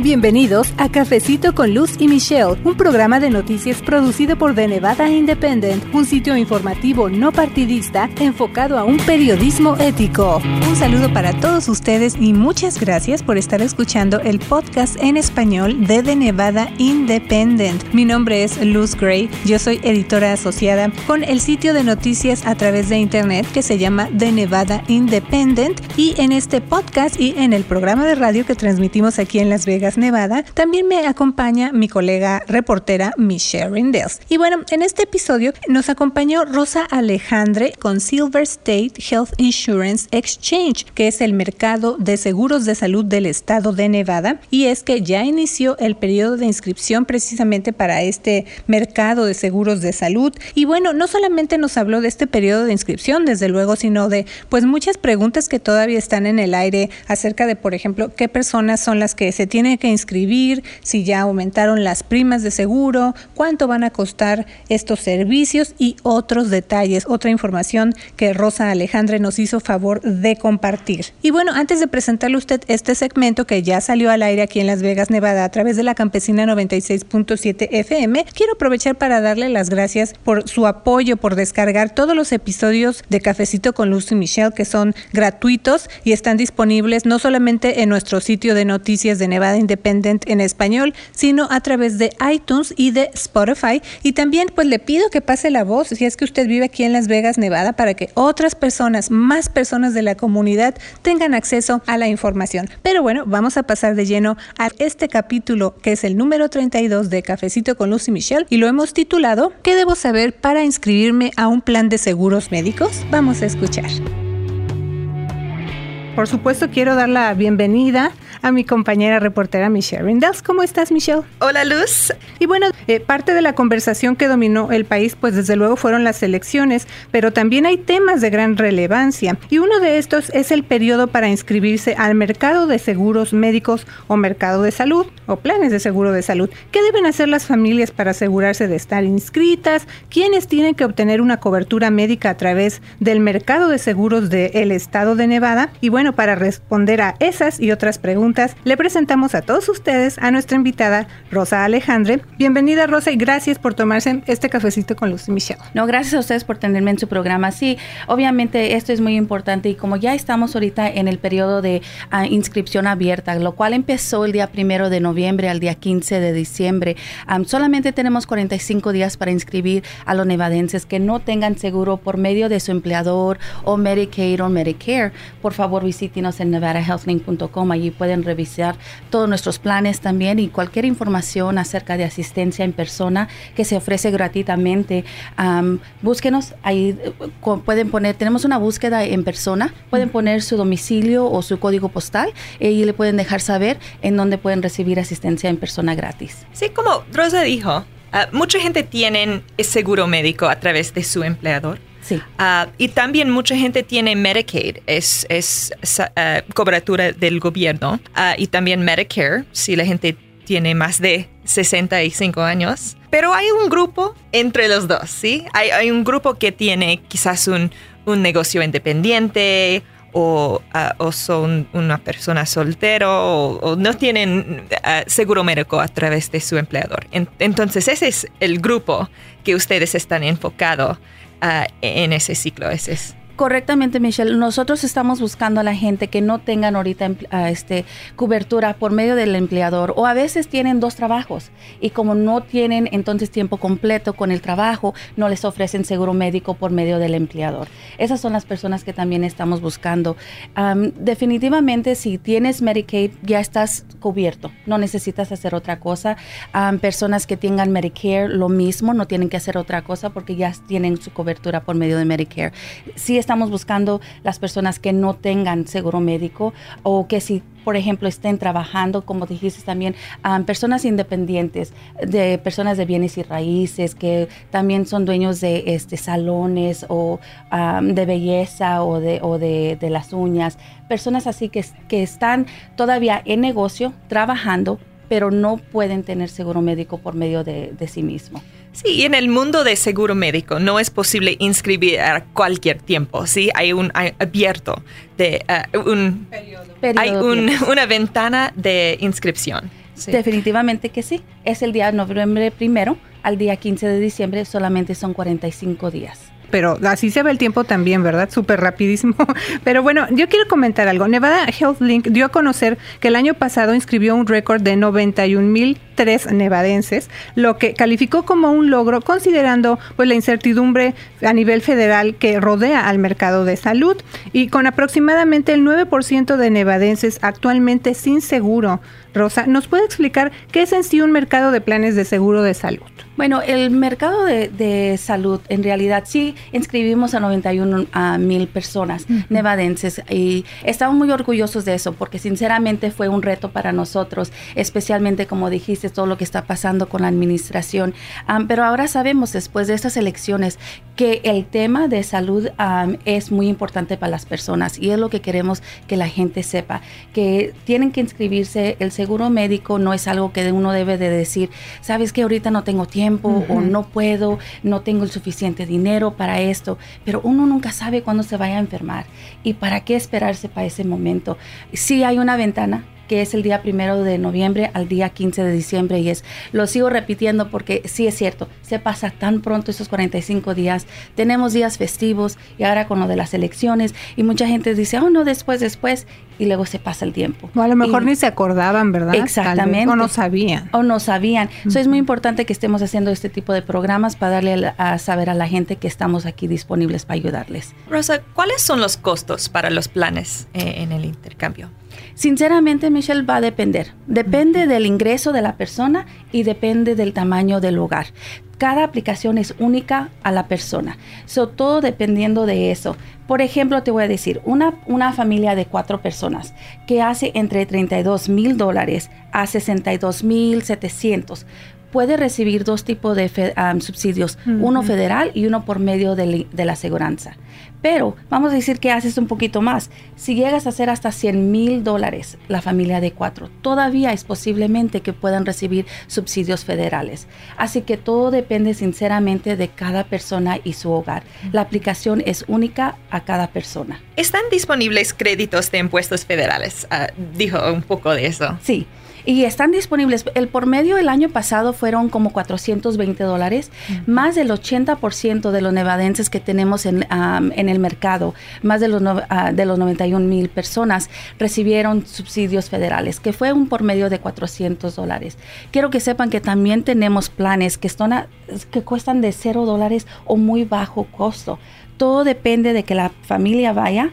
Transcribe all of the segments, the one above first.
Bienvenidos a Cafecito con Luz y Michelle, un programa de noticias producido por The Nevada Independent, un sitio informativo no partidista enfocado a un periodismo ético. Un saludo para todos ustedes y muchas gracias por estar escuchando el podcast en español de The Nevada Independent. Mi nombre es Luz Gray, yo soy editora asociada con el sitio de noticias a través de internet que se llama The Nevada Independent y en este podcast y en el programa de radio que transmitimos aquí en Las Vegas Nevada, también me acompaña mi colega reportera Michelle Rindels. Y bueno, en este episodio nos acompañó Rosa Alejandre con Silver State Health Insurance Exchange, que es el mercado de seguros de salud del estado de Nevada. Y es que ya inició el periodo de inscripción precisamente para este mercado de seguros de salud. Y bueno, no solamente nos habló de este periodo de inscripción, desde luego, sino de pues muchas preguntas que todavía están en el aire acerca de, por ejemplo, qué personas son las que se tienen que inscribir, si ya aumentaron las primas de seguro, cuánto van a costar estos servicios y otros detalles, otra información que Rosa Alejandre nos hizo favor de compartir. Y bueno, antes de presentarle a usted este segmento que ya salió al aire aquí en Las Vegas, Nevada, a través de la Campesina 96.7 FM, quiero aprovechar para darle las gracias por su apoyo, por descargar todos los episodios de Cafecito con Lucy Michelle que son gratuitos y están disponibles no solamente en nuestro sitio de noticias de Nevada Independent en español, sino a través de iTunes y de Spotify. Y también pues le pido que pase la voz si es que usted vive aquí en Las Vegas, Nevada, para que otras personas, más personas de la comunidad tengan acceso a la información. Pero bueno, vamos a pasar de lleno a este capítulo que es el número 32 de Cafecito con Lucy Michelle y lo hemos titulado ¿Qué debo saber para inscribirme a un plan de seguros médicos? Vamos a escuchar. Por supuesto, quiero dar la bienvenida a mi compañera reportera Michelle Rindels. ¿Cómo estás, Michelle? Hola, Luz. Y bueno, eh, parte de la conversación que dominó el país, pues desde luego fueron las elecciones, pero también hay temas de gran relevancia. Y uno de estos es el periodo para inscribirse al mercado de seguros médicos o mercado de salud o planes de seguro de salud. ¿Qué deben hacer las familias para asegurarse de estar inscritas? ¿Quiénes tienen que obtener una cobertura médica a través del mercado de seguros del estado de Nevada? Y bueno, para responder a esas y otras preguntas, le presentamos a todos ustedes a nuestra invitada Rosa Alejandre. Bienvenida Rosa y gracias por tomarse este cafecito con Lucy Michelle. No, gracias a ustedes por tenerme en su programa. Sí, obviamente esto es muy importante y como ya estamos ahorita en el periodo de uh, inscripción abierta, lo cual empezó el día primero de noviembre al día 15 de diciembre, solamente tenemos 45 días para inscribir a los nevadenses que no tengan seguro por medio de su empleador o Medicaid o Medicare. Por favor, visítenos en nevadahealthlink.com. Allí pueden revisar todos nuestros planes también y cualquier información acerca de asistencia en persona que se ofrece gratuitamente. Um, búsquenos, ahí pueden poner, tenemos una búsqueda en persona, pueden poner su domicilio o su código postal y le pueden dejar saber en dónde pueden recibir asistencia en persona gratis. Sí, como Rosa dijo, uh, mucha gente tiene seguro médico a través de su empleador. Sí. Uh, y también mucha gente tiene Medicaid, es, es uh, cobertura del gobierno. Uh, y también Medicare, si la gente tiene más de 65 años. Pero hay un grupo entre los dos, ¿sí? Hay, hay un grupo que tiene quizás un, un negocio independiente o, o, son una persona soltero o, o no tienen seguro médico a través de su empleador. En, entonces ese es el grupo que ustedes están enfocados Uh, en ese ciclo. Ese es. Correctamente, Michelle. Nosotros estamos buscando a la gente que no tengan ahorita este, cobertura por medio del empleador o a veces tienen dos trabajos y como no tienen entonces tiempo completo con el trabajo, no les ofrecen seguro médico por medio del empleador. Esas son las personas que también estamos buscando. Um, definitivamente, si tienes Medicaid, ya estás cubierto. No necesitas hacer otra cosa. Um, personas que tengan Medicare, lo mismo, no tienen que hacer otra cosa porque ya tienen su cobertura por medio de Medicare. Si estamos buscando las personas que no tengan seguro médico o que si por ejemplo, estén trabajando, como dijiste también, personas independientes, de personas de bienes y raíces, que también son dueños de este, salones o de belleza o, de, o de, de, las uñas, personas así que, que están todavía en negocio, trabajando, pero no pueden tener seguro médico por medio de, de sí mismo. Sí, y en el mundo de seguro médico no es posible inscribir a cualquier tiempo, ¿sí? Hay un hay abierto de uh, un periodo. hay un, una ventana de inscripción. Definitivamente que sí. Es el día de noviembre primero al día 15 de diciembre, solamente son 45 días pero así se ve el tiempo también, ¿verdad? Súper rapidísimo. Pero bueno, yo quiero comentar algo. Nevada Health Link dio a conocer que el año pasado inscribió un récord de 91 mil tres nevadenses, lo que calificó como un logro considerando pues la incertidumbre a nivel federal que rodea al mercado de salud y con aproximadamente el 9% de nevadenses actualmente sin seguro. Rosa, ¿nos puede explicar qué es en sí un mercado de planes de seguro de salud? Bueno, el mercado de, salud, en realidad sí inscribimos a 91 mil personas nevadenses y estamos muy orgullosos de eso porque sinceramente fue un reto para nosotros, especialmente como dijiste, todo lo que está pasando con la administración. pero ahora sabemos después de estas elecciones que el tema de salud es muy importante para las personas y es lo que queremos que la gente sepa, que tienen que inscribirse, el seguro médico no es algo que uno debe de decir, sabes que ahorita no tengo tiempo o no puedo, no tengo el suficiente dinero para esto, pero uno nunca sabe cuándo se vaya a enfermar y para qué esperarse para ese momento. Si hay una ventana que es el día primero de noviembre al día 15 de diciembre. Y es, lo sigo repitiendo porque sí es cierto, se pasa tan pronto esos 45 días, tenemos días festivos y ahora con lo de las elecciones y mucha gente dice, oh no, después, después y luego se pasa el tiempo. O a lo mejor ni se acordaban, ¿verdad? Exactamente. o no sabían. O no sabían. Eso es muy importante que estemos haciendo este tipo de programas para darle a, saber a la gente que estamos aquí disponibles para ayudarles. Rosa, ¿cuáles son los costos para los planes eh, en el intercambio? Sinceramente, Michelle, va a depender. Depende del ingreso de la persona y depende del tamaño del hogar. Cada aplicación es única a la persona. So, todo dependiendo de eso. Por ejemplo, te voy a decir, una, una familia de cuatro personas que hace entre 32 mil dólares a 62 mil 700 puede recibir dos tipos de subsidios, uno federal y uno por medio de, la aseguranza. Pero vamos a decir que haces un poquito más. Si llegas a hacer hasta 100 mil dólares la familia de cuatro, todavía es posiblemente que puedan recibir subsidios federales. Así que todo depende sinceramente de cada persona y su hogar. La aplicación es única a cada persona. ¿Están disponibles créditos de impuestos federales? Ah, dijo un poco de eso. Sí y están disponibles. El por medio el año pasado fueron como 420 dólares, más del 80% de los nevadenses que tenemos en, en el mercado, más de los, uh, de los 91 mil personas recibieron subsidios federales, que fue un por medio de 400 dólares. Quiero que sepan que también tenemos planes que, están que cuestan de 0 dólares o muy bajo costo. Todo depende de que la familia vaya,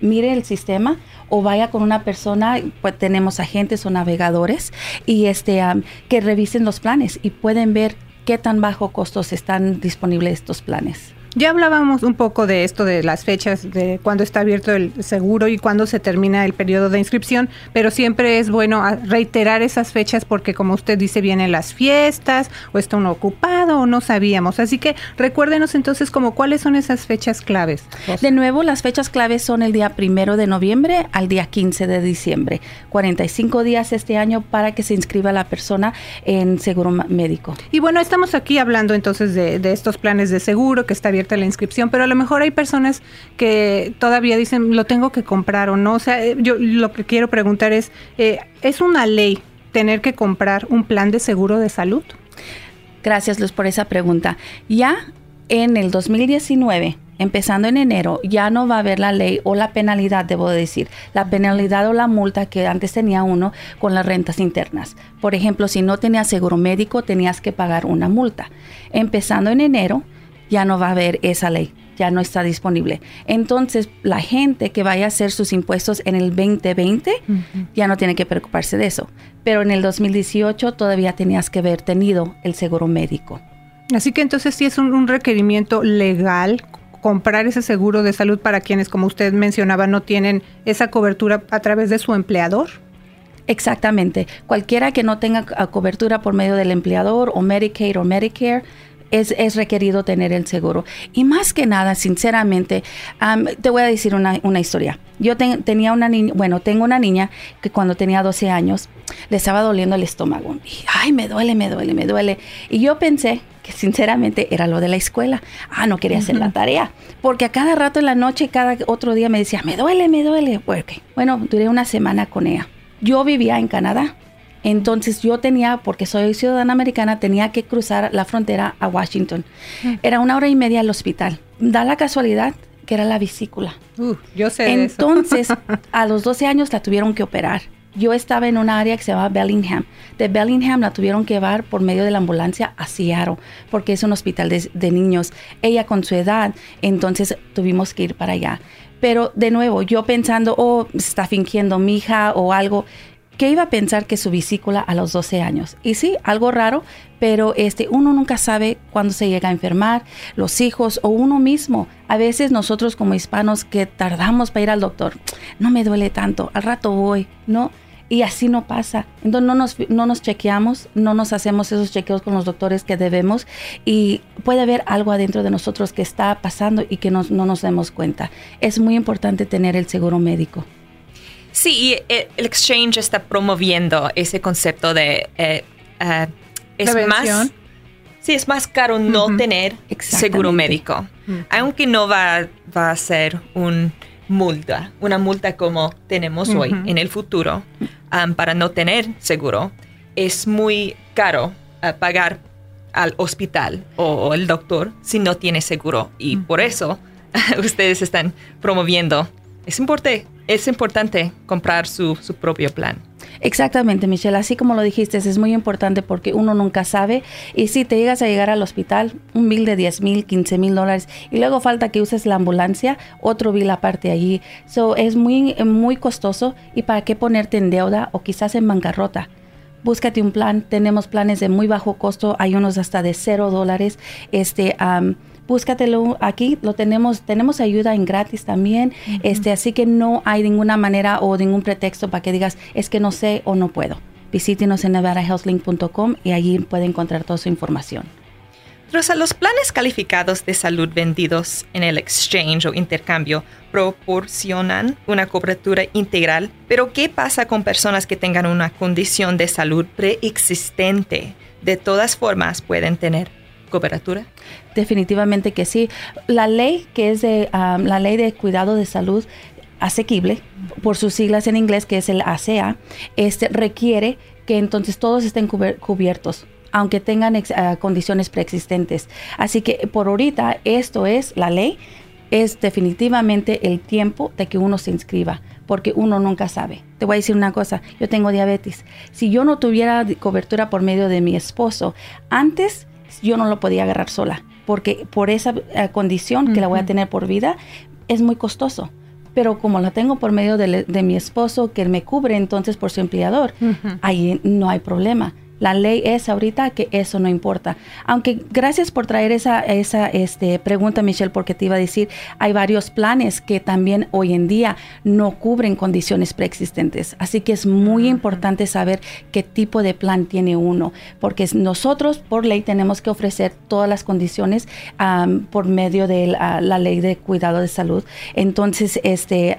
mire el sistema o vaya con una persona, pues tenemos agentes o navegadores y este que revisen los planes y pueden ver qué tan bajo costos están disponibles estos planes. Ya hablábamos un poco de esto, de las fechas, de cuándo está abierto el seguro y cuándo se termina el periodo de inscripción, pero siempre es bueno reiterar esas fechas porque como usted dice, vienen las fiestas o está uno ocupado o no sabíamos. Así que recuérdenos entonces como cuáles son esas fechas claves. De nuevo, las fechas claves son el día primero de noviembre al día 15 de diciembre. 45 días este año para que se inscriba la persona en seguro médico. Y bueno, estamos aquí hablando entonces de, de estos planes de seguro que está la inscripción, pero a lo mejor hay personas que todavía dicen, lo tengo que comprar o no. O sea, eh, yo lo que quiero preguntar es, eh, ¿es una ley tener que comprar un plan de seguro de salud? Gracias, Luz, por esa pregunta. Ya en el 2019, empezando en enero, ya no va a haber la ley o la penalidad, debo decir, la penalidad o la multa que antes tenía uno con las rentas internas. Por ejemplo, si no tenías seguro médico, tenías que pagar una multa. Empezando en enero, ya no va a haber esa ley, ya no está disponible. Entonces, la gente que vaya a hacer sus impuestos en el 2020 ya no tiene que preocuparse de eso. Pero en el 2018 todavía tenías que haber tenido el seguro médico. Así que entonces sí es un, requerimiento legal comprar ese seguro de salud para quienes, como usted mencionaba, no tienen esa cobertura a través de su empleador. Exactamente. Cualquiera que no tenga cobertura por medio del empleador o Medicaid o Medicare es, requerido tener el seguro. Y más que nada, sinceramente, te voy a decir una, historia. Yo tenía una niña, bueno, tengo una niña que cuando tenía 12 años le estaba doliendo el estómago. Y, ay, me duele, me duele, me duele. Y yo pensé que sinceramente era lo de la escuela. Ah, no quería hacer la tarea. Porque a cada rato en la noche, cada otro día me decía, me duele, me duele. Bueno, duré una semana con ella. Yo vivía en Canadá Entonces yo tenía, porque soy ciudadana americana, tenía que cruzar la frontera a Washington. Era una hora y media al hospital. Da la casualidad que era la vesícula. Uh, yo sé. Entonces, a los 12 años la tuvieron que operar. Yo estaba en un área que se llama Bellingham. De Bellingham la tuvieron que llevar por medio de la ambulancia a Seattle, porque es un hospital de, de niños. Ella con su edad, entonces tuvimos que ir para allá. Pero de nuevo, yo pensando, oh, está fingiendo mi hija o algo. ¿Qué iba a pensar que su vesícula a los 12 años? Y sí, algo raro, pero este, uno nunca sabe cuándo se llega a enfermar, los hijos o uno mismo. A veces nosotros como hispanos que tardamos para ir al doctor, no me duele tanto, al rato voy, ¿no? Y así no pasa. Entonces no nos, no nos chequeamos, no nos hacemos esos chequeos con los doctores que debemos y puede haber algo adentro de nosotros que está pasando y que no nos demos cuenta. Es muy importante tener el seguro médico. Sí, y eh, el exchange está promoviendo ese concepto de eh, uh, es más sí es más caro no tener seguro médico, aunque no va, va a ser un multa, una multa como tenemos hoy en el futuro um, para no tener seguro, es muy caro uh, pagar al hospital o, el doctor si no tiene seguro. Y por eso ustedes están promoviendo. Es importante, es importante comprar su, su propio plan. Exactamente, Michelle. Así como lo dijiste, es muy importante porque uno nunca sabe. Y si te llegas a llegar al hospital, un bill de 10 mil, 15 mil dólares, y luego falta que uses la ambulancia, otro bill aparte allí. So, es muy, muy costoso. ¿Y para qué ponerte en deuda o quizás en bancarrota? Búscate un plan. Tenemos planes de muy bajo costo. Hay unos hasta de cero dólares. Este, búscatelo aquí, lo tenemos, tenemos ayuda en gratis también, este, así que no hay ninguna manera o ningún pretexto para que digas es que no sé o no puedo. Visítenos en nevadahealthlink.com y allí puede encontrar toda su información. Rosa, los planes calificados de salud vendidos en el exchange o intercambio proporcionan una cobertura integral, pero ¿qué pasa con personas que tengan una condición de salud preexistente? De todas formas, pueden tener cobertura? Definitivamente que sí. La ley que es de la ley de cuidado de salud asequible, por sus siglas en inglés, que es el ACA, este, requiere que entonces todos estén cubiertos aunque tengan ah, condiciones preexistentes. Así que por ahorita esto es la ley, es definitivamente el tiempo de que uno se inscriba, porque uno nunca sabe. Te voy a decir una cosa, yo tengo diabetes. Si yo no tuviera cobertura por medio de mi esposo, antes yo no lo podía agarrar sola, porque por esa eh, condición que la voy a tener por vida es muy costoso. Pero como la tengo por medio de, mi esposo que me cubre entonces por su empleador, ahí no hay problema. La ley es ahorita que eso no importa. Aunque gracias por traer esa, esa este, pregunta, Michelle, porque te iba a decir, hay varios planes que también hoy en día no cubren condiciones preexistentes. Así que es muy importante saber qué tipo de plan tiene uno, porque nosotros por ley tenemos que ofrecer todas las condiciones por medio de la, ley de cuidado de salud. Entonces, este,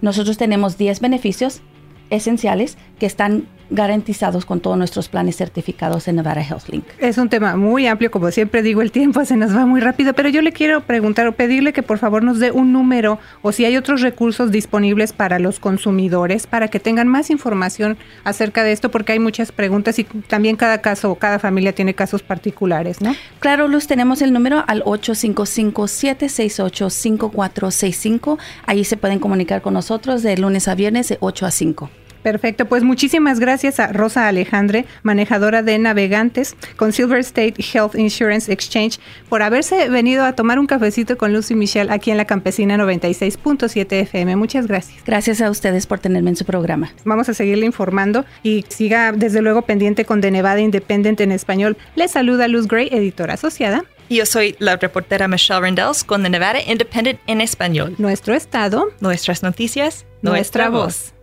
nosotros tenemos 10 beneficios esenciales que están garantizados con todos nuestros planes certificados en Nevada HealthLink. Es un tema muy amplio, como siempre digo, el tiempo se nos va muy rápido, pero yo le quiero preguntar o pedirle que por favor nos dé un número o si hay otros recursos disponibles para los consumidores para que tengan más información acerca de esto, porque hay muchas preguntas y también cada caso o cada familia tiene casos particulares, ¿no? Claro, Luz, tenemos el número al 855-768-5465. Ahí se pueden comunicar con nosotros de lunes a viernes de 8 a 5. Perfecto, pues muchísimas gracias a Rosa Alejandre, manejadora de navegantes con Silver State Health Insurance Exchange, por haberse venido a tomar un cafecito con Lucy Michelle aquí en la Campesina 96.7 FM. Muchas gracias. Gracias a ustedes por tenerme en su programa. Vamos a seguirle informando y siga desde luego pendiente con The Nevada Independent en español. Le saluda Luz Gray, editora asociada. Yo soy la reportera Michelle Rendells con The Nevada Independent en español. Nuestro estado, nuestras noticias, nuestra, voz.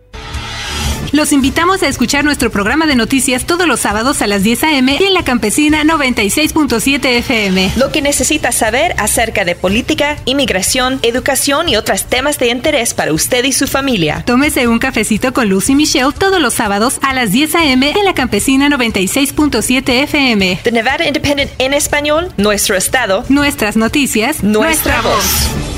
Los invitamos a escuchar nuestro programa de noticias todos los sábados a las 10 a.m. y en la campesina 96.7 FM. Lo que necesitas saber acerca de política, inmigración, educación y otros temas de interés para usted y su familia. Tómese un cafecito con Lucy Michelle todos los sábados a las 10 a.m. en la campesina 96.7 FM. The Nevada Independent en español, nuestro estado, nuestras noticias, nuestra, voz.